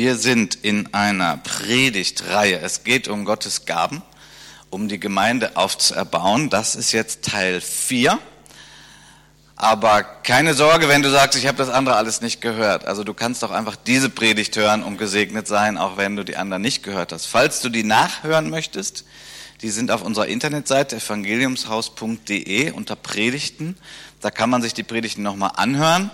Wir sind in einer Predigtreihe. Es geht um Gottes Gaben, um die Gemeinde aufzuerbauen. Das ist jetzt Teil 4. Aber keine Sorge, wenn du sagst, ich habe das andere alles nicht gehört. Also du kannst doch einfach diese Predigt hören und gesegnet sein, auch wenn du die anderen nicht gehört hast. Falls du die nachhören möchtest, die sind auf unserer Internetseite evangeliumshaus.de unter Predigten. Da kann man sich die Predigten nochmal anhören.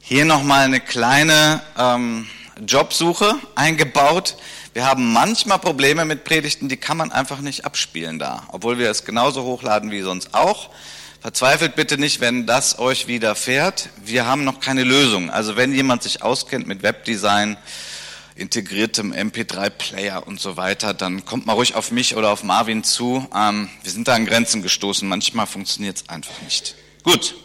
Hier nochmal eine kleine ähm, Jobsuche eingebaut. Wir haben manchmal Probleme mit Predigten, die kann man einfach nicht abspielen da, obwohl wir es genauso hochladen wie sonst auch. Verzweifelt bitte nicht, wenn das euch widerfährt. Wir haben noch keine Lösung. Also wenn jemand sich auskennt mit Webdesign, integriertem MP3-Player und so weiter, dann kommt mal ruhig auf mich oder auf Marvin zu. Ähm, wir sind da an Grenzen gestoßen. Manchmal funktioniert es einfach nicht. Gut.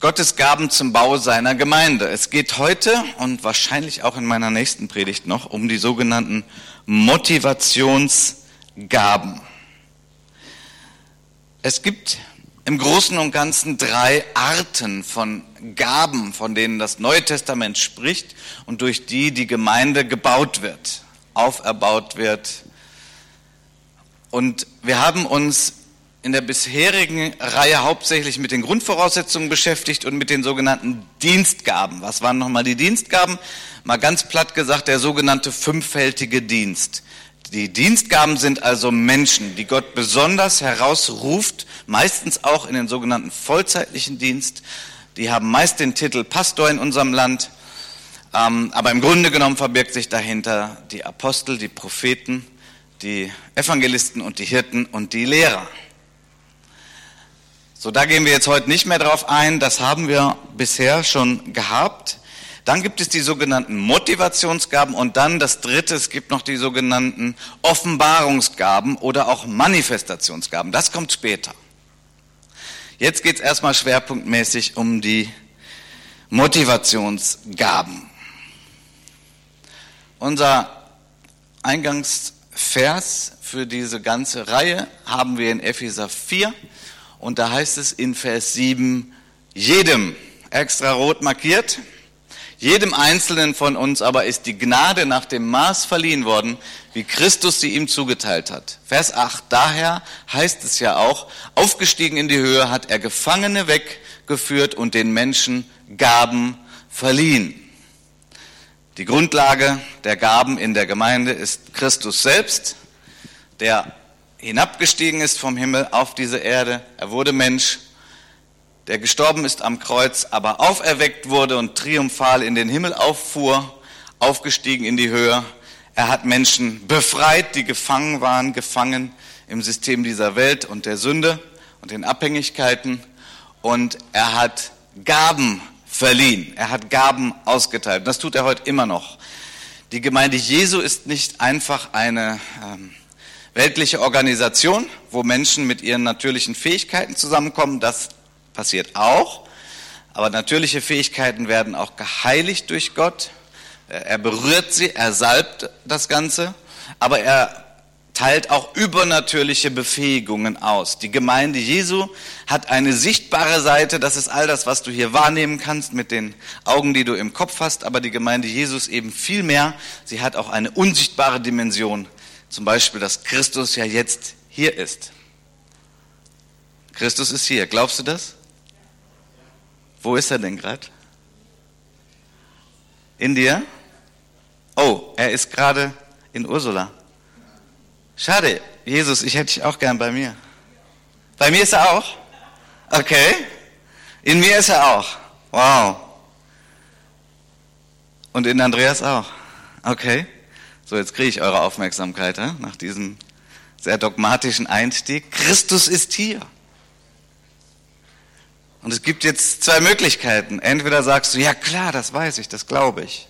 Gottes Gaben zum Bau seiner Gemeinde. Es geht heute und wahrscheinlich auch in meiner nächsten Predigt noch um die sogenannten Motivationsgaben. Es gibt im Großen und Ganzen drei Arten von Gaben, von denen das Neue Testament spricht und durch die die Gemeinde gebaut wird, auferbaut wird. Und wir haben uns in der bisherigen Reihe hauptsächlich mit den Grundvoraussetzungen beschäftigt und mit den sogenannten Dienstgaben. Was waren nochmal die Dienstgaben? Mal ganz platt gesagt, der sogenannte fünffältige Dienst. Die Dienstgaben sind also Menschen, die Gott besonders herausruft, meistens auch in den sogenannten vollzeitlichen Dienst. Die haben meist den Titel Pastor in unserem Land, ähm, aber im Grunde genommen verbirgt sich dahinter die Apostel, die Propheten, die Evangelisten und die Hirten und die Lehrer. So, da gehen wir jetzt heute nicht mehr drauf ein, das haben wir bisher schon gehabt. Dann gibt es die sogenannten Motivationsgaben und dann das dritte, es gibt noch die sogenannten Offenbarungsgaben oder auch Manifestationsgaben. Das kommt später. Jetzt geht es erstmal schwerpunktmäßig um die Motivationsgaben. Unser Eingangsvers für diese ganze Reihe haben wir in Epheser 4 und da heißt es in Vers 7, jedem extra rot markiert, jedem Einzelnen von uns aber ist die Gnade nach dem Maß verliehen worden, wie Christus sie ihm zugeteilt hat. Vers 8. Daher heißt es ja auch, aufgestiegen in die Höhe hat er Gefangene weggeführt und den Menschen Gaben verliehen. Die Grundlage der Gaben in der Gemeinde ist Christus selbst, der hinabgestiegen ist vom Himmel auf diese Erde. Er wurde Mensch, der gestorben ist am Kreuz, aber auferweckt wurde und triumphal in den Himmel auffuhr, aufgestiegen in die Höhe. Er hat Menschen befreit, die gefangen waren, gefangen im System dieser Welt und der Sünde und den Abhängigkeiten. Und er hat Gaben verliehen. Er hat Gaben ausgeteilt. Das tut er heute immer noch. Die Gemeinde Jesu ist nicht einfach eine ähm, weltliche Organisation, wo Menschen mit ihren natürlichen Fähigkeiten zusammenkommen. Das passiert auch. Aber natürliche Fähigkeiten werden auch geheiligt durch Gott. Er berührt sie, er salbt das Ganze, aber er teilt auch übernatürliche Befähigungen aus. Die Gemeinde Jesu hat eine sichtbare Seite, das ist all das, was du hier wahrnehmen kannst mit den Augen, die du im Kopf hast, aber die Gemeinde Jesus eben viel mehr. Sie hat auch eine unsichtbare Dimension, zum Beispiel, dass Christus ja jetzt hier ist. Christus ist hier, glaubst du das? Wo ist er denn gerade? In dir? Oh, er ist gerade in Ursula. Schade, Jesus, ich hätte dich auch gern bei mir. Bei mir ist er auch? Okay. In mir ist er auch. Wow. Und in Andreas auch. Okay. So, jetzt kriege ich eure Aufmerksamkeit ja, nach diesem sehr dogmatischen Einstieg. Christus ist hier. Und es gibt jetzt zwei Möglichkeiten. Entweder sagst du, ja klar, das weiß ich, das glaube ich.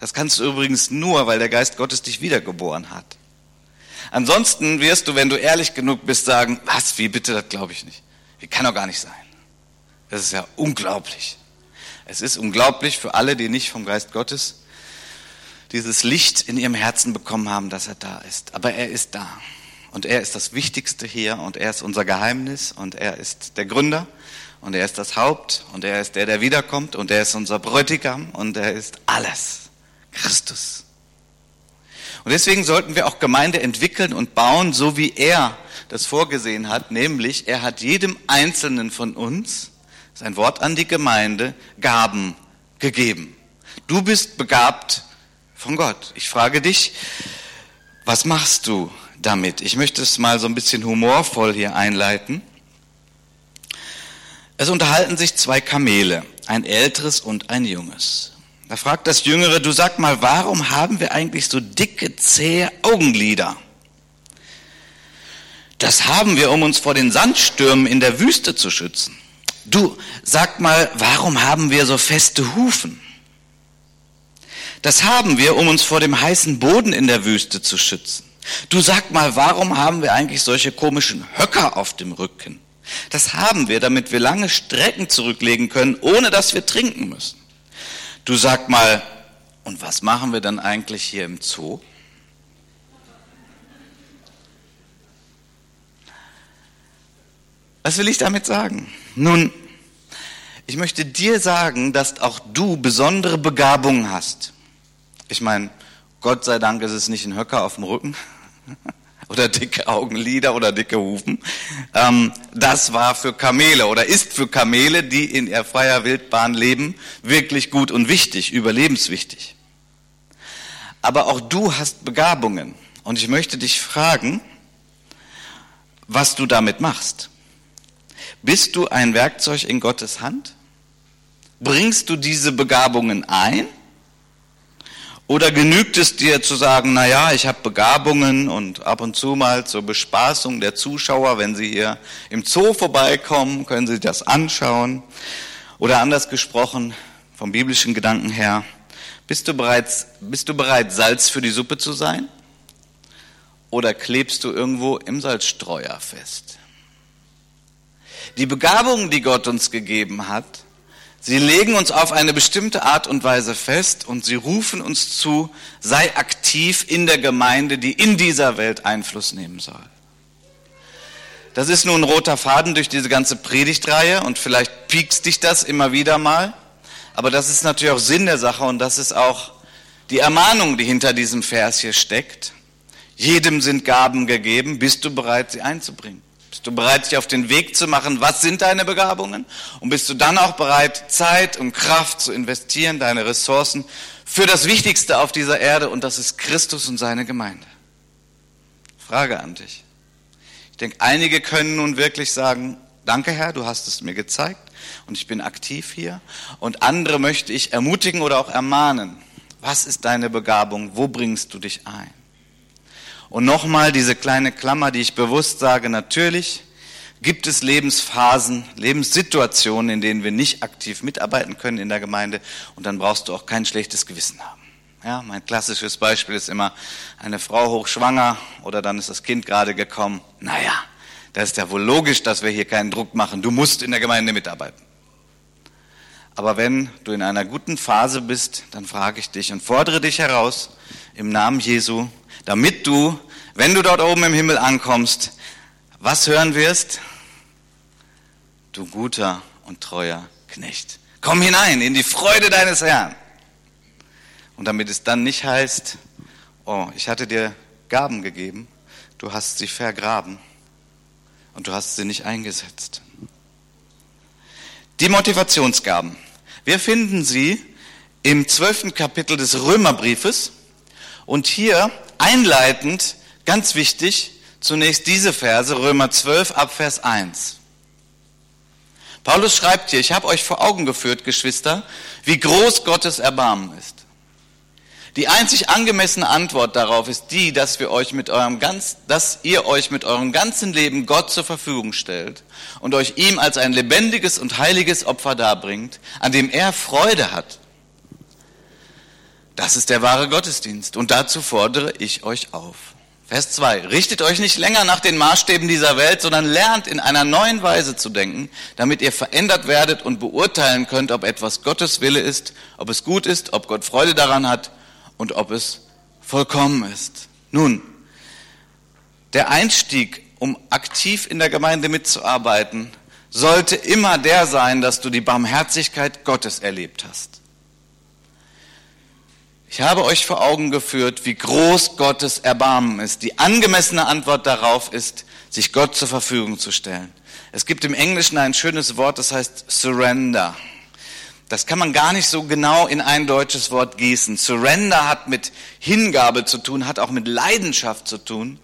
Das kannst du übrigens nur, weil der Geist Gottes dich wiedergeboren hat. Ansonsten wirst du, wenn du ehrlich genug bist, sagen, was, wie bitte, das glaube ich nicht. Wie kann doch gar nicht sein. Das ist ja unglaublich. Es ist unglaublich für alle, die nicht vom Geist Gottes dieses Licht in ihrem Herzen bekommen haben, dass er da ist. Aber er ist da. Und er ist das Wichtigste hier und er ist unser Geheimnis und er ist der Gründer und er ist das Haupt und er ist der, der wiederkommt und er ist unser Bräutigam und er ist alles. Christus. Und deswegen sollten wir auch Gemeinde entwickeln und bauen, so wie er das vorgesehen hat, nämlich er hat jedem Einzelnen von uns, sein Wort an die Gemeinde, Gaben gegeben. Du bist begabt von Gott. Ich frage dich, was machst du damit? Ich möchte es mal so ein bisschen humorvoll hier einleiten. Es unterhalten sich zwei Kamele, ein älteres und ein junges. Da fragt das Jüngere, du sag mal, warum haben wir eigentlich so dicke, zähe Augenlider? Das haben wir, um uns vor den Sandstürmen in der Wüste zu schützen. Du, sag mal, warum haben wir so feste Hufen? Das haben wir, um uns vor dem heißen Boden in der Wüste zu schützen. Du sag mal, warum haben wir eigentlich solche komischen Höcker auf dem Rücken? Das haben wir, damit wir lange Strecken zurücklegen können, ohne dass wir trinken müssen. Du sag mal, und was machen wir dann eigentlich hier im Zoo? Was will ich damit sagen? Nun, ich möchte dir sagen, dass auch du besondere Begabungen hast. Ich meine, Gott sei Dank ist es nicht ein Höcker auf dem Rücken oder dicke Augenlider oder dicke Hufen. Ähm, das war für Kamele oder ist für Kamele, die in der freier Wildbahn leben, wirklich gut und wichtig, überlebenswichtig. Aber auch du hast Begabungen und ich möchte dich fragen, was du damit machst. Bist du ein Werkzeug in Gottes Hand? Bringst du diese Begabungen ein? Oder genügt es dir zu sagen, na ja, ich habe Begabungen und ab und zu mal zur Bespaßung der Zuschauer, wenn sie hier im Zoo vorbeikommen, können sie das anschauen. Oder anders gesprochen, vom biblischen Gedanken her, bist du, bereits, bist du bereit, Salz für die Suppe zu sein? Oder klebst du irgendwo im Salzstreuer fest? Die Begabungen, die Gott uns gegeben hat, Sie legen uns auf eine bestimmte Art und Weise fest und sie rufen uns zu, sei aktiv in der Gemeinde, die in dieser Welt Einfluss nehmen soll. Das ist nun ein roter Faden durch diese ganze Predigtreihe und vielleicht piekst dich das immer wieder mal, aber das ist natürlich auch Sinn der Sache und das ist auch die Ermahnung, die hinter diesem Vers hier steckt. Jedem sind Gaben gegeben, bist du bereit, sie einzubringen? Bist du bereit, dich auf den Weg zu machen? Was sind deine Begabungen? Und bist du dann auch bereit, Zeit und Kraft zu investieren, deine Ressourcen für das Wichtigste auf dieser Erde und das ist Christus und seine Gemeinde? Frage an dich. Ich denke, einige können nun wirklich sagen, danke Herr, du hast es mir gezeigt und ich bin aktiv hier. Und andere möchte ich ermutigen oder auch ermahnen. Was ist deine Begabung? Wo bringst du dich ein? Und nochmal diese kleine Klammer, die ich bewusst sage, natürlich gibt es Lebensphasen, Lebenssituationen, in denen wir nicht aktiv mitarbeiten können in der Gemeinde und dann brauchst du auch kein schlechtes Gewissen haben. Ja, mein klassisches Beispiel ist immer eine Frau hochschwanger oder dann ist das Kind gerade gekommen. Naja, da ist ja wohl logisch, dass wir hier keinen Druck machen. Du musst in der Gemeinde mitarbeiten. Aber wenn du in einer guten Phase bist, dann frage ich dich und fordere dich heraus, im Namen Jesu, damit du, wenn du dort oben im Himmel ankommst, was hören wirst? Du guter und treuer Knecht. Komm hinein in die Freude deines Herrn. Und damit es dann nicht heißt, oh, ich hatte dir Gaben gegeben, du hast sie vergraben und du hast sie nicht eingesetzt. Die Motivationsgaben. Wir finden sie im zwölften Kapitel des Römerbriefes und hier einleitend, ganz wichtig, zunächst diese Verse, Römer 12 ab Vers 1. Paulus schreibt hier, ich habe euch vor Augen geführt, Geschwister, wie groß Gottes Erbarmen ist. Die einzig angemessene Antwort darauf ist die, dass wir euch mit eurem ganz, dass ihr euch mit eurem ganzen Leben Gott zur Verfügung stellt und euch ihm als ein lebendiges und heiliges Opfer darbringt, an dem er Freude hat. Das ist der wahre Gottesdienst. Und dazu fordere ich euch auf. Vers 2. Richtet euch nicht länger nach den Maßstäben dieser Welt, sondern lernt in einer neuen Weise zu denken, damit ihr verändert werdet und beurteilen könnt, ob etwas Gottes Wille ist, ob es gut ist, ob Gott Freude daran hat und ob es vollkommen ist. Nun, der Einstieg, um aktiv in der Gemeinde mitzuarbeiten, sollte immer der sein, dass du die Barmherzigkeit Gottes erlebt hast. Ich habe euch vor Augen geführt, wie groß Gottes Erbarmen ist. Die angemessene Antwort darauf ist, sich Gott zur Verfügung zu stellen. Es gibt im Englischen ein schönes Wort, das heißt Surrender. Das kann man gar nicht so genau in ein deutsches Wort gießen. Surrender hat mit Hingabe zu tun, hat auch mit Leidenschaft zu tun.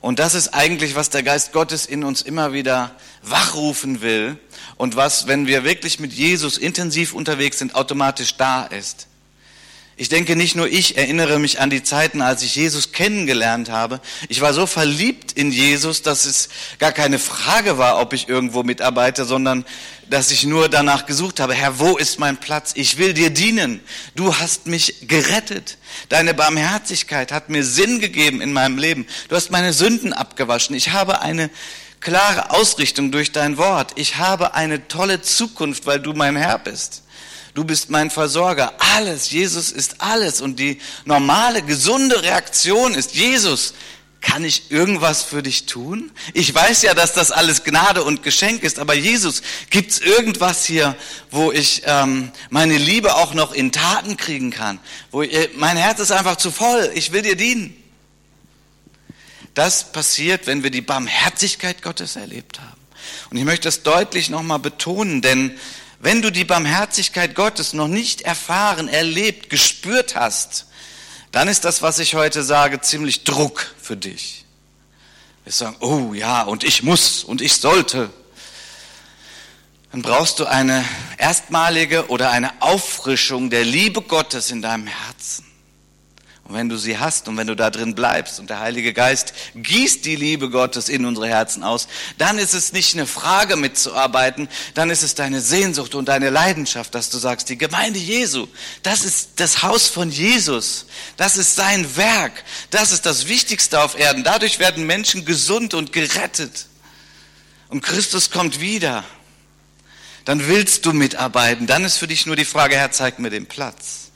Und das ist eigentlich, was der Geist Gottes in uns immer wieder wachrufen will und was, wenn wir wirklich mit Jesus intensiv unterwegs sind, automatisch da ist. Ich denke, nicht nur ich erinnere mich an die Zeiten, als ich Jesus kennengelernt habe. Ich war so verliebt in Jesus, dass es gar keine Frage war, ob ich irgendwo mitarbeite, sondern dass ich nur danach gesucht habe, Herr, wo ist mein Platz? Ich will dir dienen. Du hast mich gerettet. Deine Barmherzigkeit hat mir Sinn gegeben in meinem Leben. Du hast meine Sünden abgewaschen. Ich habe eine klare Ausrichtung durch dein Wort. Ich habe eine tolle Zukunft, weil du mein Herr bist. Du bist mein Versorger. Alles. Jesus ist alles. Und die normale, gesunde Reaktion ist, Jesus, kann ich irgendwas für dich tun? Ich weiß ja, dass das alles Gnade und Geschenk ist, aber Jesus, gibt's irgendwas hier, wo ich ähm, meine Liebe auch noch in Taten kriegen kann? Wo ich, mein Herz ist einfach zu voll. Ich will dir dienen. Das passiert, wenn wir die Barmherzigkeit Gottes erlebt haben. Und ich möchte das deutlich nochmal betonen, denn wenn du die Barmherzigkeit Gottes noch nicht erfahren, erlebt, gespürt hast, dann ist das, was ich heute sage, ziemlich Druck für dich. Wir sagen, oh ja, und ich muss und ich sollte. Dann brauchst du eine erstmalige oder eine Auffrischung der Liebe Gottes in deinem Herzen. Und wenn du sie hast und wenn du da drin bleibst und der Heilige Geist gießt die Liebe Gottes in unsere Herzen aus, dann ist es nicht eine Frage mitzuarbeiten, dann ist es deine Sehnsucht und deine Leidenschaft, dass du sagst, die Gemeinde Jesu, das ist das Haus von Jesus, das ist sein Werk, das ist das Wichtigste auf Erden. Dadurch werden Menschen gesund und gerettet. Und Christus kommt wieder. Dann willst du mitarbeiten. Dann ist für dich nur die Frage, Herr, zeig mir den Platz.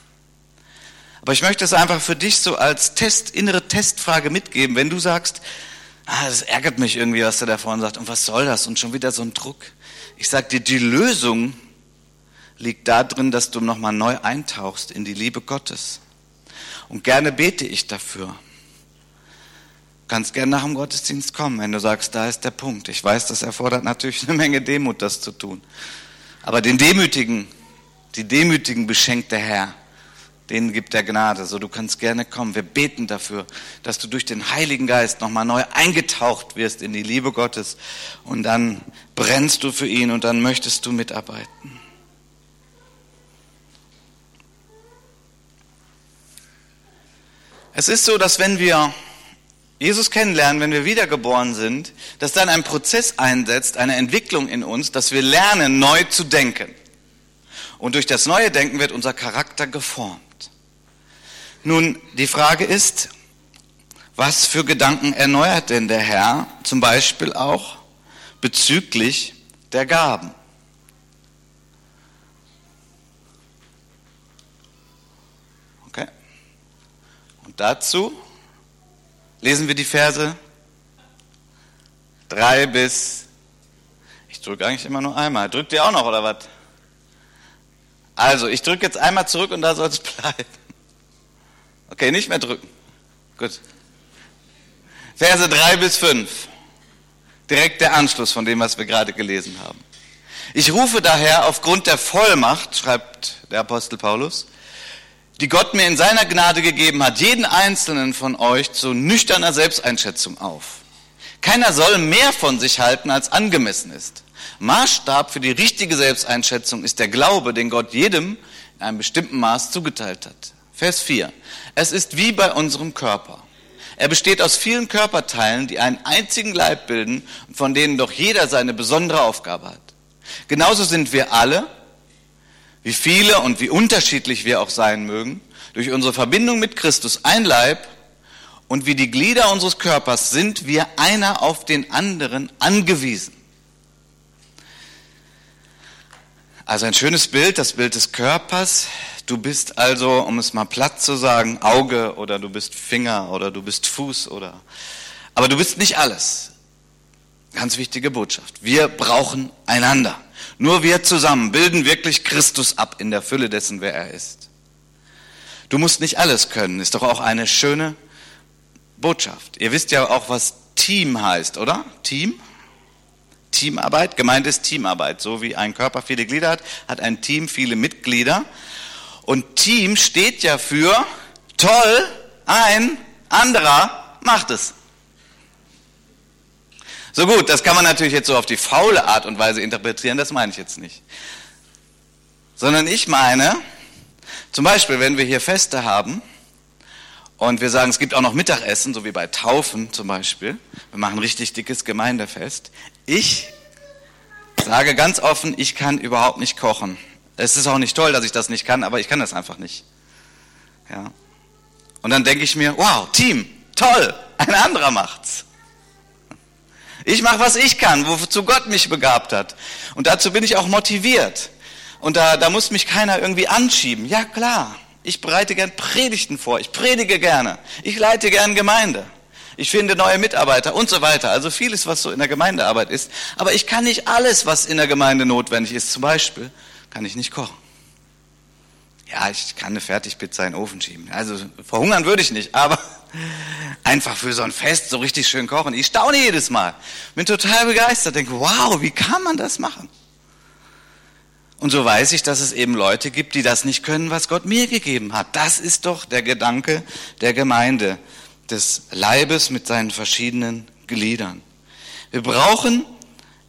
Aber ich möchte es einfach für dich so als Test, innere Testfrage mitgeben. Wenn du sagst, ah, das ärgert mich irgendwie, was der da vorne sagt, und was soll das? Und schon wieder so ein Druck. Ich sag dir, die Lösung liegt darin, dass du nochmal neu eintauchst in die Liebe Gottes. Und gerne bete ich dafür. Du kannst gerne nach dem Gottesdienst kommen, wenn du sagst, da ist der Punkt. Ich weiß, das erfordert natürlich eine Menge Demut, das zu tun. Aber den Demütigen, die Demütigen beschenkt der Herr denen gibt er Gnade. So, du kannst gerne kommen. Wir beten dafür, dass du durch den Heiligen Geist nochmal neu eingetaucht wirst in die Liebe Gottes. Und dann brennst du für ihn und dann möchtest du mitarbeiten. Es ist so, dass wenn wir Jesus kennenlernen, wenn wir wiedergeboren sind, dass dann ein Prozess einsetzt, eine Entwicklung in uns, dass wir lernen, neu zu denken. Und durch das neue Denken wird unser Charakter geformt. Nun, die Frage ist, was für Gedanken erneuert denn der Herr, zum Beispiel auch bezüglich der Gaben? Okay. Und dazu lesen wir die Verse drei bis, ich drücke eigentlich immer nur einmal. Drückt ihr auch noch oder was? Also, ich drücke jetzt einmal zurück und da soll es bleiben. Okay, nicht mehr drücken. Gut. Verse 3 bis 5. Direkt der Anschluss von dem, was wir gerade gelesen haben. Ich rufe daher aufgrund der Vollmacht, schreibt der Apostel Paulus, die Gott mir in seiner Gnade gegeben hat, jeden einzelnen von euch zu nüchterner Selbsteinschätzung auf. Keiner soll mehr von sich halten, als angemessen ist. Maßstab für die richtige Selbsteinschätzung ist der Glaube, den Gott jedem in einem bestimmten Maß zugeteilt hat. Vers 4. Es ist wie bei unserem Körper. Er besteht aus vielen Körperteilen, die einen einzigen Leib bilden und von denen doch jeder seine besondere Aufgabe hat. Genauso sind wir alle, wie viele und wie unterschiedlich wir auch sein mögen, durch unsere Verbindung mit Christus ein Leib und wie die Glieder unseres Körpers sind wir einer auf den anderen angewiesen. Also ein schönes Bild, das Bild des Körpers, Du bist also, um es mal platt zu sagen, Auge oder du bist Finger oder du bist Fuß oder. Aber du bist nicht alles. Ganz wichtige Botschaft. Wir brauchen einander. Nur wir zusammen bilden wirklich Christus ab in der Fülle dessen, wer er ist. Du musst nicht alles können, ist doch auch eine schöne Botschaft. Ihr wisst ja auch, was Team heißt, oder? Team? Teamarbeit. Gemeint ist Teamarbeit. So wie ein Körper viele Glieder hat, hat ein Team viele Mitglieder. Und Team steht ja für toll, ein anderer macht es. So gut, das kann man natürlich jetzt so auf die faule Art und Weise interpretieren, das meine ich jetzt nicht. Sondern ich meine, zum Beispiel, wenn wir hier Feste haben und wir sagen, es gibt auch noch Mittagessen, so wie bei Taufen zum Beispiel, wir machen richtig dickes Gemeindefest. Ich sage ganz offen, ich kann überhaupt nicht kochen. Es ist auch nicht toll, dass ich das nicht kann, aber ich kann das einfach nicht. Ja. Und dann denke ich mir, wow, Team, toll, ein anderer macht's. Ich mache, was ich kann, wozu Gott mich begabt hat. Und dazu bin ich auch motiviert. Und da, da muss mich keiner irgendwie anschieben. Ja, klar. Ich bereite gern Predigten vor. Ich predige gerne. Ich leite gern Gemeinde. Ich finde neue Mitarbeiter und so weiter. Also vieles, was so in der Gemeindearbeit ist. Aber ich kann nicht alles, was in der Gemeinde notwendig ist. Zum Beispiel kann ich nicht kochen. Ja, ich kann eine Fertigpizza in den Ofen schieben. Also verhungern würde ich nicht, aber einfach für so ein Fest so richtig schön kochen. Ich staune jedes Mal. Bin total begeistert, denke, wow, wie kann man das machen? Und so weiß ich, dass es eben Leute gibt, die das nicht können, was Gott mir gegeben hat. Das ist doch der Gedanke der Gemeinde, des Leibes mit seinen verschiedenen Gliedern. Wir brauchen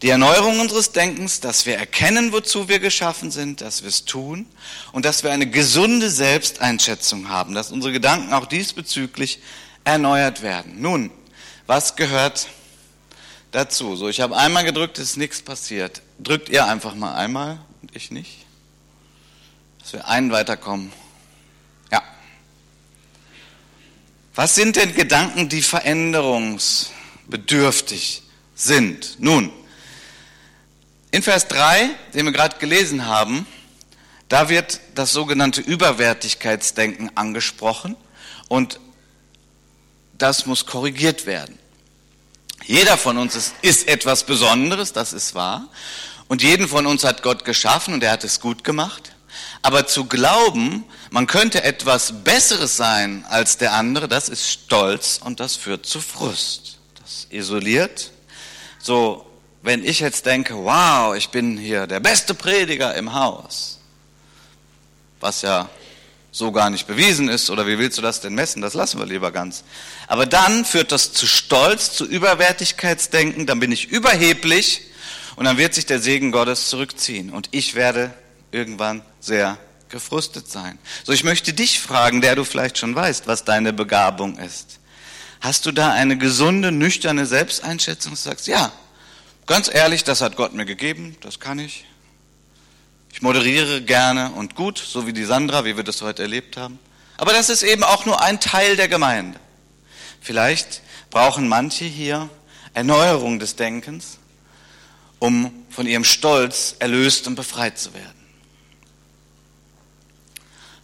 die Erneuerung unseres Denkens, dass wir erkennen, wozu wir geschaffen sind, dass wir es tun und dass wir eine gesunde Selbsteinschätzung haben, dass unsere Gedanken auch diesbezüglich erneuert werden. Nun, was gehört dazu? So, ich habe einmal gedrückt, es ist nichts passiert. Drückt ihr einfach mal einmal und ich nicht. Dass wir einen weiterkommen. Ja. Was sind denn Gedanken, die veränderungsbedürftig sind? Nun, in Vers 3, den wir gerade gelesen haben, da wird das sogenannte Überwertigkeitsdenken angesprochen und das muss korrigiert werden. Jeder von uns ist, ist, etwas Besonderes, das ist wahr. Und jeden von uns hat Gott geschaffen und er hat es gut gemacht. Aber zu glauben, man könnte etwas Besseres sein als der andere, das ist Stolz und das führt zu Frust. Das isoliert. So, wenn ich jetzt denke, wow, ich bin hier der beste Prediger im Haus, was ja so gar nicht bewiesen ist, oder wie willst du das denn messen? Das lassen wir lieber ganz. Aber dann führt das zu Stolz, zu Überwertigkeitsdenken, dann bin ich überheblich und dann wird sich der Segen Gottes zurückziehen und ich werde irgendwann sehr gefrustet sein. So, ich möchte dich fragen, der du vielleicht schon weißt, was deine Begabung ist. Hast du da eine gesunde, nüchterne Selbsteinschätzung? Du sagst, ja, ganz ehrlich, das hat Gott mir gegeben, das kann ich. Ich moderiere gerne und gut, so wie die Sandra, wie wir das heute erlebt haben. Aber das ist eben auch nur ein Teil der Gemeinde. Vielleicht brauchen manche hier Erneuerung des Denkens, um von ihrem Stolz erlöst und befreit zu werden.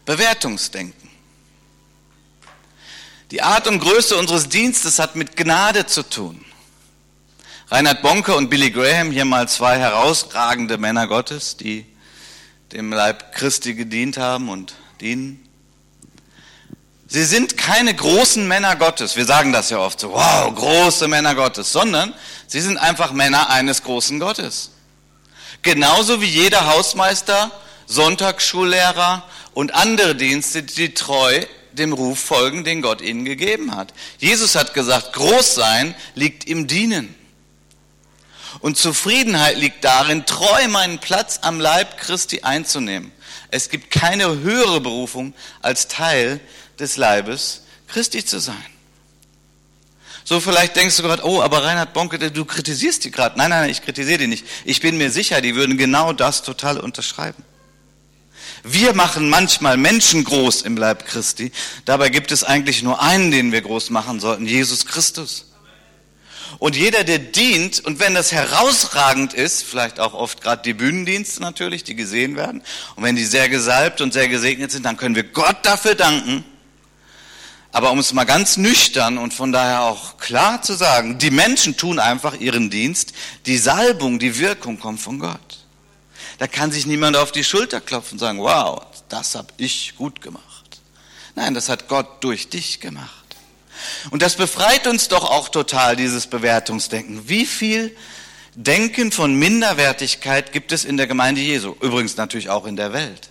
Bewertungsdenken. Die Art und Größe unseres Dienstes hat mit Gnade zu tun. Reinhard Bonke und Billy Graham, hier mal zwei herausragende Männer Gottes, die dem Leib Christi gedient haben und dienen. Sie sind keine großen Männer Gottes. Wir sagen das ja oft so, wow, große Männer Gottes, sondern sie sind einfach Männer eines großen Gottes. Genauso wie jeder Hausmeister, Sonntagsschullehrer und andere Dienste, die treu dem Ruf folgen, den Gott ihnen gegeben hat. Jesus hat gesagt, groß sein liegt im Dienen. Und Zufriedenheit liegt darin, treu meinen Platz am Leib Christi einzunehmen. Es gibt keine höhere Berufung, als Teil des Leibes Christi zu sein. So vielleicht denkst du gerade, oh, aber Reinhard Bonke, du kritisierst die gerade. Nein, nein, ich kritisiere die nicht. Ich bin mir sicher, die würden genau das total unterschreiben. Wir machen manchmal Menschen groß im Leib Christi. Dabei gibt es eigentlich nur einen, den wir groß machen sollten, Jesus Christus. Und jeder, der dient, und wenn das herausragend ist, vielleicht auch oft gerade die Bühnendienste natürlich, die gesehen werden, und wenn die sehr gesalbt und sehr gesegnet sind, dann können wir Gott dafür danken. Aber um es mal ganz nüchtern und von daher auch klar zu sagen, die Menschen tun einfach ihren Dienst. Die Salbung, die Wirkung kommt von Gott. Da kann sich niemand auf die Schulter klopfen und sagen, wow, das habe ich gut gemacht. Nein, das hat Gott durch dich gemacht. Und das befreit uns doch auch total, dieses Bewertungsdenken. Wie viel Denken von Minderwertigkeit gibt es in der Gemeinde Jesu? Übrigens natürlich auch in der Welt.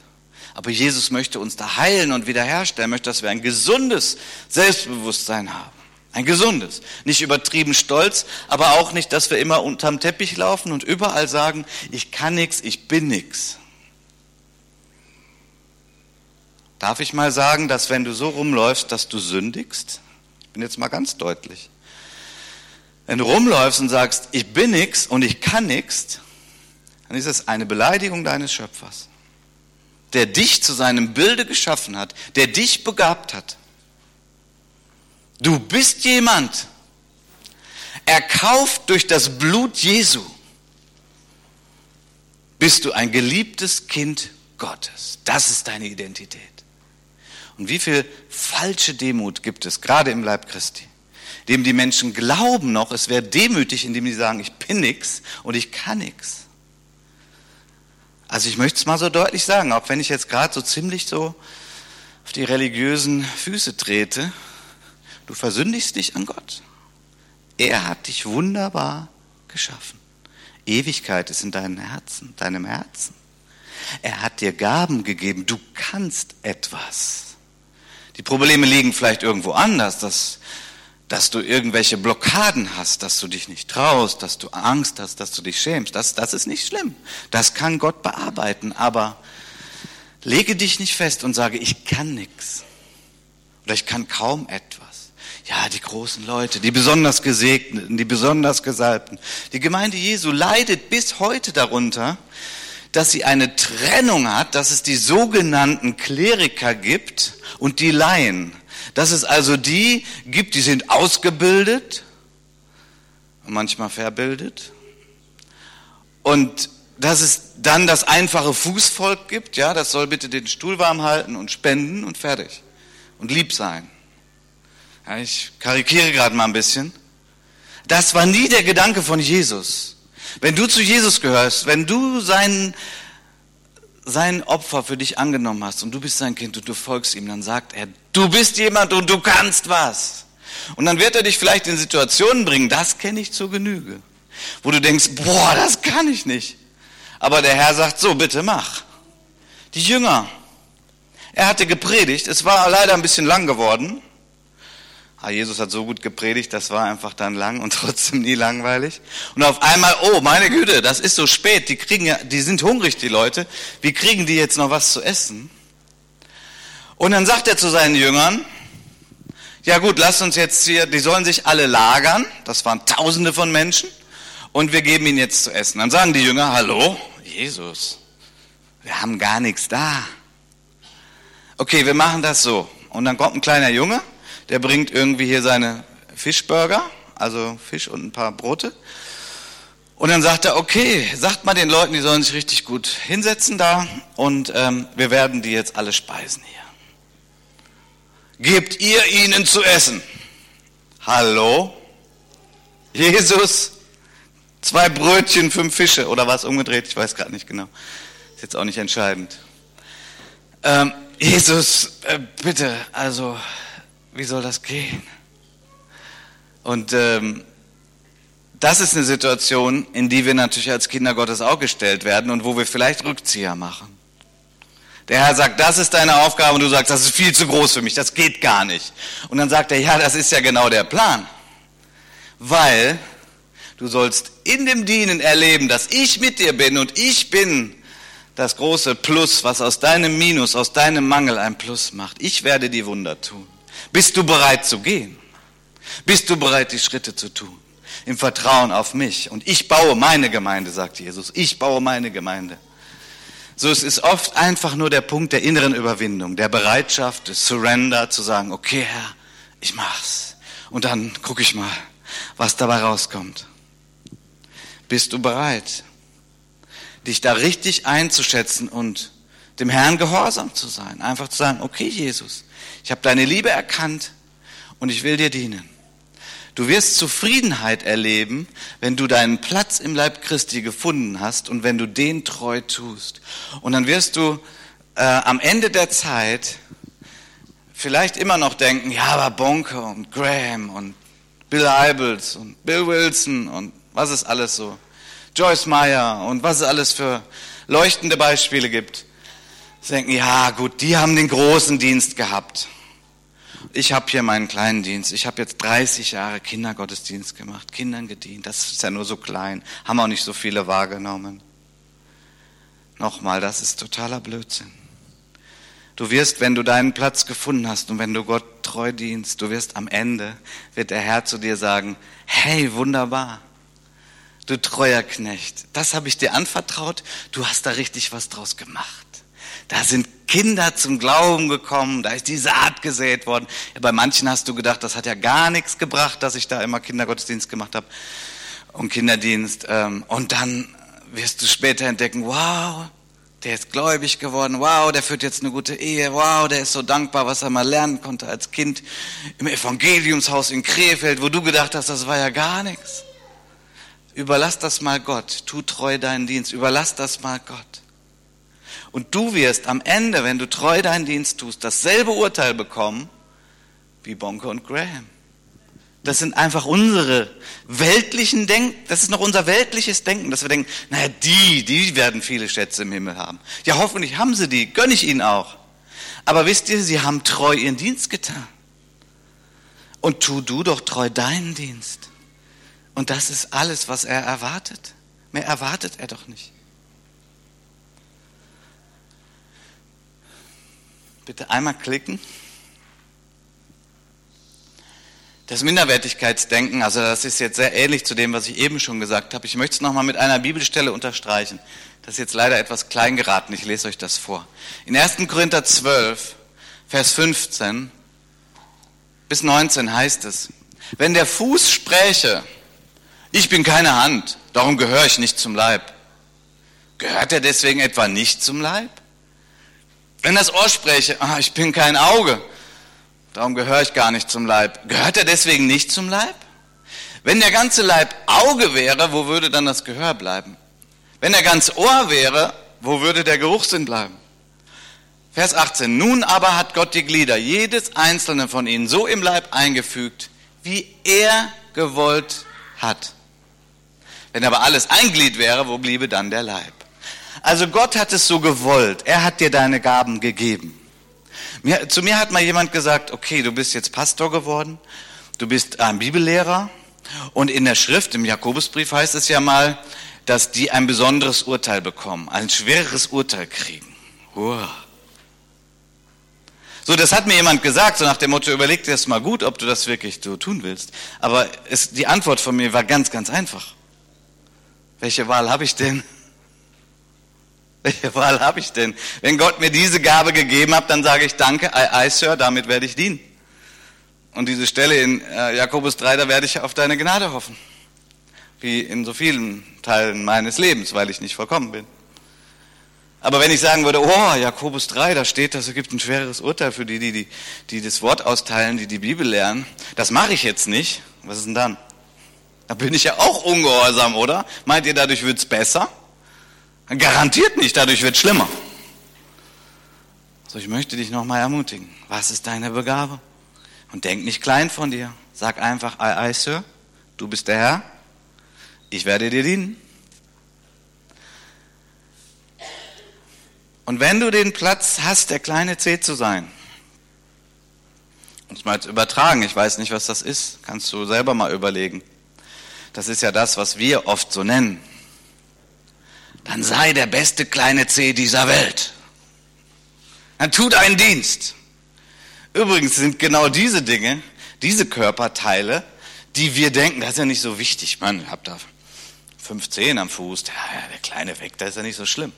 Aber Jesus möchte uns da heilen und wiederherstellen, möchte, dass wir ein gesundes Selbstbewusstsein haben. Ein gesundes. Nicht übertrieben stolz, aber auch nicht, dass wir immer unterm Teppich laufen und überall sagen, ich kann nichts, ich bin nichts. Darf ich mal sagen, dass wenn du so rumläufst, dass du sündigst? Bin jetzt mal ganz deutlich. Wenn du rumläufst und sagst, ich bin nichts und ich kann nichts, dann ist es eine Beleidigung deines Schöpfers der dich zu seinem Bilde geschaffen hat, der dich begabt hat. Du bist jemand, erkauft durch das Blut Jesu. Bist du ein geliebtes Kind Gottes. Das ist deine Identität. Und wie viel falsche Demut gibt es, gerade im Leib Christi, dem die Menschen glauben noch, es wäre demütig, indem sie sagen, ich bin nix und ich kann nix. Also ich möchte es mal so deutlich sagen, auch wenn ich jetzt gerade so ziemlich so auf die religiösen Füße trete, du versündigst dich an Gott. Er hat dich wunderbar geschaffen. Ewigkeit ist in deinem Herzen, deinem Herzen. Er hat dir Gaben gegeben. Du kannst etwas. Die Probleme liegen vielleicht irgendwo anders, dass dass du irgendwelche Blockaden hast, dass du dich nicht traust, dass du Angst hast, dass du dich schämst. Das, das ist nicht schlimm. Das kann Gott bearbeiten. Aber lege dich nicht fest und sage, ich kann nichts. Oder ich kann kaum etwas. Ja, die großen Leute, die besonders Gesegneten, die besonders Gesalbten. Die Gemeinde Jesu leidet bis heute darunter, dass sie eine Trennung hat, dass es die sogenannten Kleriker gibt und die Laien. Dass es also die gibt, die sind ausgebildet, manchmal verbildet. Und dass es dann das einfache Fußvolk gibt, ja, das soll bitte den Stuhl warm halten und spenden und fertig. Und lieb sein. Ja, ich karikiere gerade mal ein bisschen. Das war nie der Gedanke von Jesus. Wenn du zu Jesus gehörst, wenn du seinen sein Opfer für dich angenommen hast und du bist sein Kind und du folgst ihm, dann sagt er, du bist jemand und du kannst was. Und dann wird er dich vielleicht in Situationen bringen, das kenne ich zur Genüge, wo du denkst, boah, das kann ich nicht. Aber der Herr sagt, so, bitte mach. Die Jünger, er hatte gepredigt, es war leider ein bisschen lang geworden, Ah, Jesus hat so gut gepredigt, das war einfach dann lang und trotzdem nie langweilig. Und auf einmal, oh, meine Güte, das ist so spät, die kriegen ja, die sind hungrig, die Leute. Wie kriegen die jetzt noch was zu essen? Und dann sagt er zu seinen Jüngern, ja gut, lasst uns jetzt hier, die sollen sich alle lagern, das waren tausende von Menschen, und wir geben ihnen jetzt zu essen. Dann sagen die Jünger, hallo, Jesus, wir haben gar nichts da. Okay, wir machen das so. Und dann kommt ein kleiner Junge, der bringt irgendwie hier seine Fischburger, also Fisch und ein paar Brote. Und dann sagt er, okay, sagt mal den Leuten, die sollen sich richtig gut hinsetzen da und ähm, wir werden die jetzt alle speisen hier. Gebt ihr ihnen zu essen. Hallo? Jesus, zwei Brötchen, fünf Fische oder was umgedreht, ich weiß gerade nicht genau. Ist jetzt auch nicht entscheidend. Ähm, Jesus, äh, bitte, also wie soll das gehen? Und ähm, das ist eine Situation, in die wir natürlich als Kinder Gottes auch gestellt werden und wo wir vielleicht Rückzieher machen. Der Herr sagt, das ist deine Aufgabe und du sagst, das ist viel zu groß für mich, das geht gar nicht. Und dann sagt er, ja, das ist ja genau der Plan. Weil du sollst in dem Dienen erleben, dass ich mit dir bin und ich bin das große Plus, was aus deinem Minus, aus deinem Mangel ein Plus macht. Ich werde die Wunder tun. Bist du bereit zu gehen? Bist du bereit, die Schritte zu tun? Im Vertrauen auf mich. Und ich baue meine Gemeinde, sagt Jesus. Ich baue meine Gemeinde. So, es ist oft einfach nur der Punkt der inneren Überwindung, der Bereitschaft, des Surrender, zu sagen, okay, Herr, ich mach's. Und dann gucke ich mal, was dabei rauskommt. Bist du bereit, dich da richtig einzuschätzen und dem Herrn gehorsam zu sein? Einfach zu sagen, okay, Jesus, ich habe deine Liebe erkannt und ich will dir dienen. Du wirst Zufriedenheit erleben, wenn du deinen Platz im Leib Christi gefunden hast und wenn du den treu tust. Und dann wirst du äh, am Ende der Zeit vielleicht immer noch denken, ja, aber Bonke und Graham und Bill Hybels und Bill Wilson und was ist alles so, Joyce Meyer und was es alles für leuchtende Beispiele gibt. Sie denken, ja gut, die haben den großen Dienst gehabt. Ich habe hier meinen kleinen Dienst. Ich habe jetzt 30 Jahre Kindergottesdienst gemacht, Kindern gedient. Das ist ja nur so klein, haben auch nicht so viele wahrgenommen. Nochmal, das ist totaler Blödsinn. Du wirst, wenn du deinen Platz gefunden hast und wenn du Gott treu dienst, du wirst am Ende, wird der Herr zu dir sagen, hey, wunderbar, du treuer Knecht, das habe ich dir anvertraut, du hast da richtig was draus gemacht. Da sind Kinder zum Glauben gekommen, da ist die Saat gesät worden. Ja, bei manchen hast du gedacht, das hat ja gar nichts gebracht, dass ich da immer Kindergottesdienst gemacht habe und Kinderdienst. Ähm, und dann wirst du später entdecken, wow, der ist gläubig geworden, wow, der führt jetzt eine gute Ehe, wow, der ist so dankbar, was er mal lernen konnte als Kind im Evangeliumshaus in Krefeld, wo du gedacht hast, das war ja gar nichts. Überlass das mal Gott, tu treu deinen Dienst, überlass das mal Gott. Und du wirst am Ende, wenn du treu deinen Dienst tust, dasselbe Urteil bekommen wie Bonke und Graham. Das sind einfach unsere weltlichen Denken, das ist noch unser weltliches Denken, dass wir denken, naja, die, die werden viele Schätze im Himmel haben. Ja, hoffentlich haben sie die, gönne ich ihnen auch. Aber wisst ihr, sie haben treu ihren Dienst getan. Und tu du doch treu deinen Dienst. Und das ist alles, was er erwartet. Mehr erwartet er doch nicht. Bitte einmal klicken. Das Minderwertigkeitsdenken, also das ist jetzt sehr ähnlich zu dem, was ich eben schon gesagt habe. Ich möchte es nochmal mit einer Bibelstelle unterstreichen. Das ist jetzt leider etwas klein geraten. Ich lese euch das vor. In 1. Korinther 12, Vers 15 bis 19 heißt es, wenn der Fuß spräche, ich bin keine Hand, darum gehöre ich nicht zum Leib. Gehört er deswegen etwa nicht zum Leib? Wenn das Ohr spräche, ah, ich bin kein Auge, Darum gehöre ich gar nicht zum Leib. Gehört er deswegen nicht zum Leib? Wenn der ganze Leib Auge wäre, wo würde dann das Gehör bleiben? Wenn der ganze Ohr wäre, wo würde der Geruchssinn bleiben? Vers 18. Nun aber hat Gott die Glieder, jedes einzelne von ihnen, so im Leib eingefügt, wie er gewollt hat. Wenn aber alles ein Glied wäre, wo bliebe dann der Leib? Also Gott hat es so gewollt. Er hat dir deine Gaben gegeben. Mir, zu mir hat mal jemand gesagt, okay, du bist jetzt Pastor geworden, du bist ein Bibellehrer und in der Schrift, im Jakobusbrief heißt es ja mal, dass die ein besonderes Urteil bekommen, ein schwereres Urteil kriegen. Uah. So, das hat mir jemand gesagt, so nach dem Motto, überleg dir das mal gut, ob du das wirklich so tun willst. Aber es, die Antwort von mir war ganz, ganz einfach. Welche Wahl habe ich denn? Welche Wahl habe ich denn? Wenn Gott mir diese Gabe gegeben hat, dann sage ich Danke, ei, ei, Sir, damit werde ich dienen. Und diese Stelle in äh, Jakobus 3, da werde ich auf deine Gnade hoffen. Wie in so vielen Teilen meines Lebens, weil ich nicht vollkommen bin. Aber wenn ich sagen würde, oh, Jakobus 3, da steht, dass es gibt ein schwereres Urteil für die, die, die, die das Wort austeilen, die die Bibel lernen, das mache ich jetzt nicht. Was ist denn dann? Da bin ich ja auch ungehorsam, oder? Meint ihr, dadurch wird's besser? Garantiert nicht, dadurch wird es schlimmer. So, ich möchte dich nochmal ermutigen. Was ist deine Begabe? Und denk nicht klein von dir. Sag einfach, ei, ei, Sir, du bist der Herr, ich werde dir dienen. Und wenn du den Platz hast, der kleine C zu sein, uns mal jetzt übertragen, ich weiß nicht, was das ist, kannst du selber mal überlegen. Das ist ja das, was wir oft so nennen dann sei der beste kleine C dieser Welt. Dann tut einen Dienst. Übrigens sind genau diese Dinge, diese Körperteile, die wir denken, das ist ja nicht so wichtig. Man, ich hab da fünf Zehen am Fuß, der, der kleine weg, das ist ja nicht so schlimm.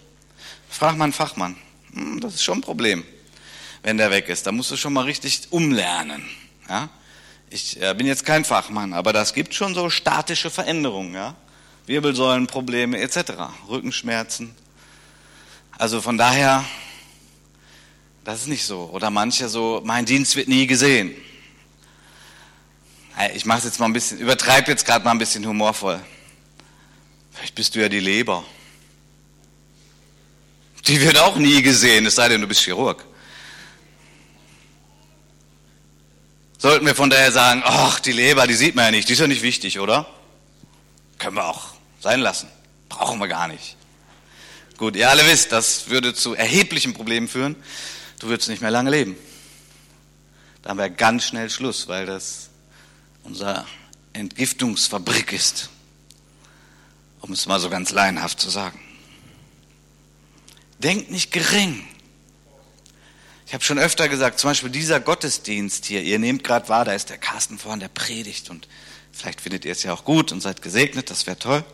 Frag mal einen Fachmann. Hm, das ist schon ein Problem, wenn der weg ist. Da musst du schon mal richtig umlernen. Ja? Ich äh, bin jetzt kein Fachmann, aber das gibt schon so statische Veränderungen. Ja? Wirbelsäulenprobleme etc., Rückenschmerzen. Also von daher, das ist nicht so. Oder manche so, mein Dienst wird nie gesehen. Ich mache jetzt mal ein bisschen, übertreibe jetzt gerade mal ein bisschen humorvoll. Vielleicht bist du ja die Leber. Die wird auch nie gesehen, es sei denn, du bist Chirurg. Sollten wir von daher sagen, ach, die Leber, die sieht man ja nicht, die ist ja nicht wichtig, oder? Können wir auch sein lassen. Brauchen wir gar nicht. Gut, ihr alle wisst, das würde zu erheblichen Problemen führen. Du würdest nicht mehr lange leben. Da haben wir ganz schnell Schluss, weil das unser Entgiftungsfabrik ist. Um es mal so ganz laienhaft zu sagen. Denkt nicht gering. Ich habe schon öfter gesagt, zum Beispiel dieser Gottesdienst hier, ihr nehmt gerade wahr, da ist der Carsten vorhin, der predigt und vielleicht findet ihr es ja auch gut und seid gesegnet, das wäre toll.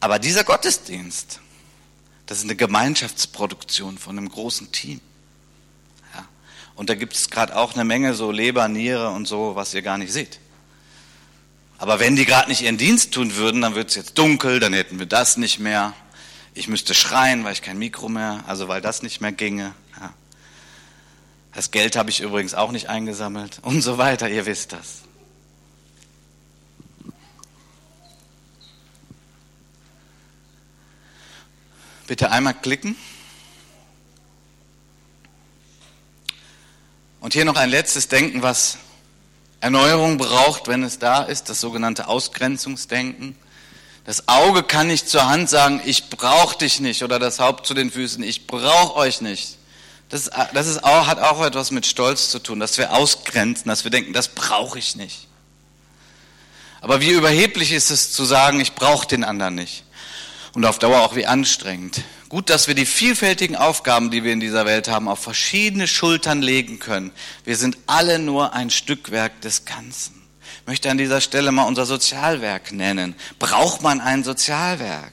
Aber dieser Gottesdienst, das ist eine Gemeinschaftsproduktion von einem großen Team. Ja. Und da gibt es gerade auch eine Menge so Leber, Niere und so, was ihr gar nicht seht. Aber wenn die gerade nicht ihren Dienst tun würden, dann wird es jetzt dunkel, dann hätten wir das nicht mehr. Ich müsste schreien, weil ich kein Mikro mehr, also weil das nicht mehr ginge. Ja. Das Geld habe ich übrigens auch nicht eingesammelt und so weiter, ihr wisst das. Bitte einmal klicken. Und hier noch ein letztes Denken, was Erneuerung braucht, wenn es da ist, das sogenannte Ausgrenzungsdenken. Das Auge kann nicht zur Hand sagen, ich brauche dich nicht, oder das Haupt zu den Füßen, ich brauche euch nicht. Das, das ist auch, hat auch etwas mit Stolz zu tun, dass wir ausgrenzen, dass wir denken, das brauche ich nicht. Aber wie überheblich ist es zu sagen, ich brauche den anderen nicht. Und auf Dauer auch wie anstrengend. Gut, dass wir die vielfältigen Aufgaben, die wir in dieser Welt haben, auf verschiedene Schultern legen können. Wir sind alle nur ein Stückwerk des Ganzen. Ich möchte an dieser Stelle mal unser Sozialwerk nennen. Braucht man ein Sozialwerk?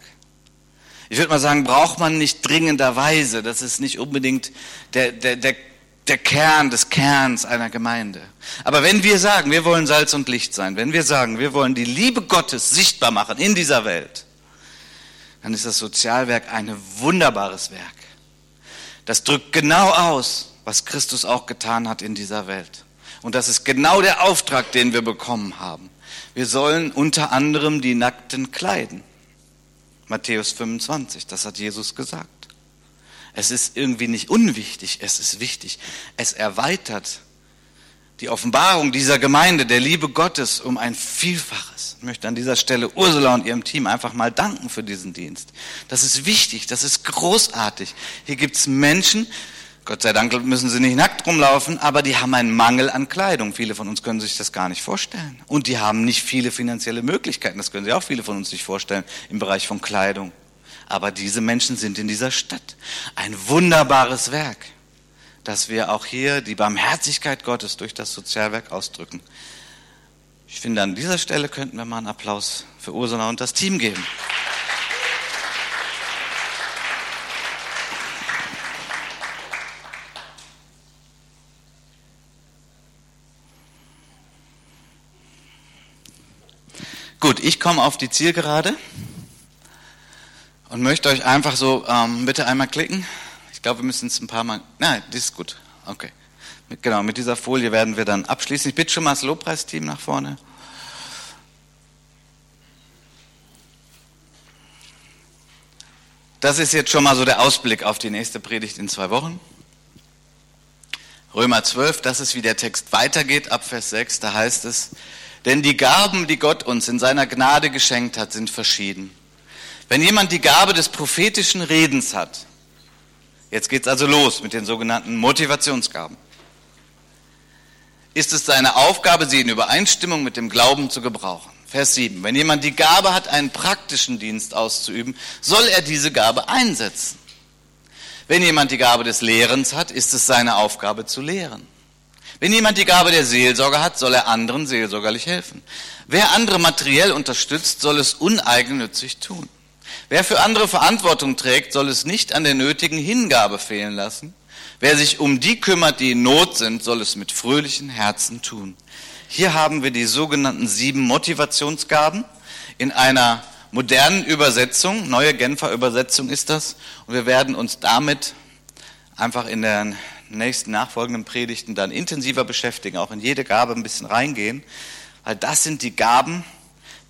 Ich würde mal sagen, braucht man nicht dringenderweise. Das ist nicht unbedingt der, der, der, der Kern des Kerns einer Gemeinde. Aber wenn wir sagen, wir wollen Salz und Licht sein, wenn wir sagen, wir wollen die Liebe Gottes sichtbar machen in dieser Welt, dann ist das Sozialwerk ein wunderbares Werk. Das drückt genau aus, was Christus auch getan hat in dieser Welt. Und das ist genau der Auftrag, den wir bekommen haben. Wir sollen unter anderem die Nackten kleiden. Matthäus 25, das hat Jesus gesagt. Es ist irgendwie nicht unwichtig, es ist wichtig. Es erweitert die Offenbarung dieser Gemeinde, der Liebe Gottes um ein Vielfaches. Ich möchte an dieser Stelle Ursula und ihrem Team einfach mal danken für diesen Dienst. Das ist wichtig, das ist großartig. Hier gibt es Menschen, Gott sei Dank müssen sie nicht nackt rumlaufen, aber die haben einen Mangel an Kleidung. Viele von uns können sich das gar nicht vorstellen. Und die haben nicht viele finanzielle Möglichkeiten. Das können sich auch viele von uns nicht vorstellen im Bereich von Kleidung. Aber diese Menschen sind in dieser Stadt. Ein wunderbares Werk dass wir auch hier die Barmherzigkeit Gottes durch das Sozialwerk ausdrücken. Ich finde, an dieser Stelle könnten wir mal einen Applaus für Ursula und das Team geben. Gut, ich komme auf die Zielgerade und möchte euch einfach so, ähm, bitte einmal klicken. Ich glaube, wir müssen es ein paar Mal. Nein, das ist gut. Okay. Genau, mit dieser Folie werden wir dann abschließen. Ich bitte schon mal das Lobpreisteam nach vorne. Das ist jetzt schon mal so der Ausblick auf die nächste Predigt in zwei Wochen. Römer 12, das ist wie der Text weitergeht, ab Vers 6, da heißt es, denn die Gaben, die Gott uns in seiner Gnade geschenkt hat, sind verschieden. Wenn jemand die Gabe des prophetischen Redens hat, Jetzt geht es also los mit den sogenannten Motivationsgaben. Ist es seine Aufgabe, sie in Übereinstimmung mit dem Glauben zu gebrauchen? Vers 7. Wenn jemand die Gabe hat, einen praktischen Dienst auszuüben, soll er diese Gabe einsetzen. Wenn jemand die Gabe des Lehrens hat, ist es seine Aufgabe zu lehren. Wenn jemand die Gabe der Seelsorge hat, soll er anderen seelsorgerlich helfen. Wer andere materiell unterstützt, soll es uneigennützig tun. Wer für andere Verantwortung trägt, soll es nicht an der nötigen Hingabe fehlen lassen. Wer sich um die kümmert, die in Not sind, soll es mit fröhlichen Herzen tun. Hier haben wir die sogenannten sieben Motivationsgaben in einer modernen Übersetzung, neue Genfer Übersetzung ist das, und wir werden uns damit einfach in den nächsten nachfolgenden Predigten dann intensiver beschäftigen, auch in jede Gabe ein bisschen reingehen, weil das sind die Gaben,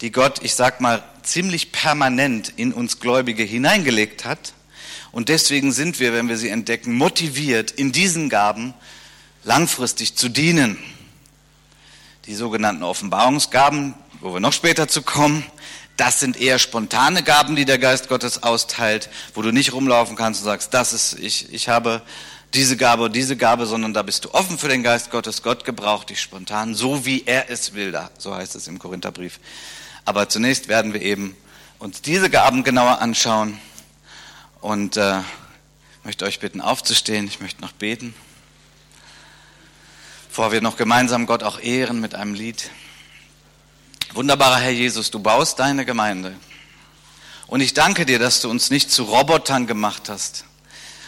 die Gott, ich sag mal, ziemlich permanent in uns Gläubige hineingelegt hat. Und deswegen sind wir, wenn wir sie entdecken, motiviert, in diesen Gaben langfristig zu dienen. Die sogenannten Offenbarungsgaben, wo wir noch später zu kommen, das sind eher spontane Gaben, die der Geist Gottes austeilt, wo du nicht rumlaufen kannst und sagst, das ist, ich, ich habe diese Gabe und diese Gabe, sondern da bist du offen für den Geist Gottes. Gott gebraucht dich spontan, so wie er es will. Da, so heißt es im Korintherbrief. Aber zunächst werden wir eben uns diese Gaben genauer anschauen und äh, möchte euch bitten aufzustehen. Ich möchte noch beten, bevor wir noch gemeinsam Gott auch ehren mit einem Lied. Wunderbarer Herr Jesus, du baust deine Gemeinde. Und ich danke dir, dass du uns nicht zu Robotern gemacht hast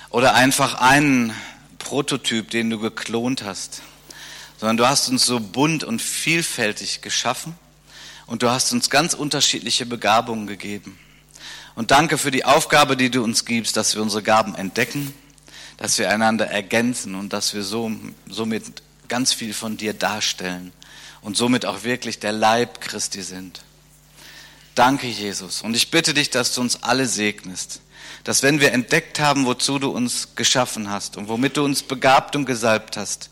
oder einfach einen Prototyp, den du geklont hast, sondern du hast uns so bunt und vielfältig geschaffen und du hast uns ganz unterschiedliche Begabungen gegeben. Und danke für die Aufgabe, die du uns gibst, dass wir unsere Gaben entdecken, dass wir einander ergänzen und dass wir so, somit ganz viel von dir darstellen und somit auch wirklich der Leib Christi sind. Danke, Jesus. Und ich bitte dich, dass du uns alle segnest, dass wenn wir entdeckt haben, wozu du uns geschaffen hast und womit du uns begabt und gesalbt hast,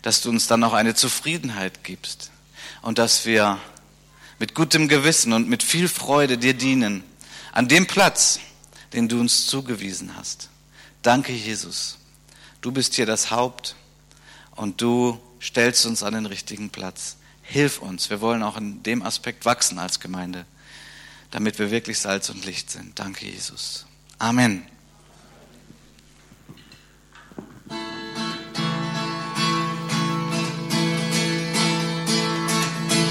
dass du uns dann auch eine Zufriedenheit gibst und dass wir mit gutem Gewissen und mit viel Freude dir dienen an dem Platz, den du uns zugewiesen hast. Danke, Jesus. Du bist hier das Haupt und du stellst uns an den richtigen Platz. Hilf uns. Wir wollen auch in dem Aspekt wachsen als Gemeinde, damit wir wirklich Salz und Licht sind. Danke, Jesus. Amen.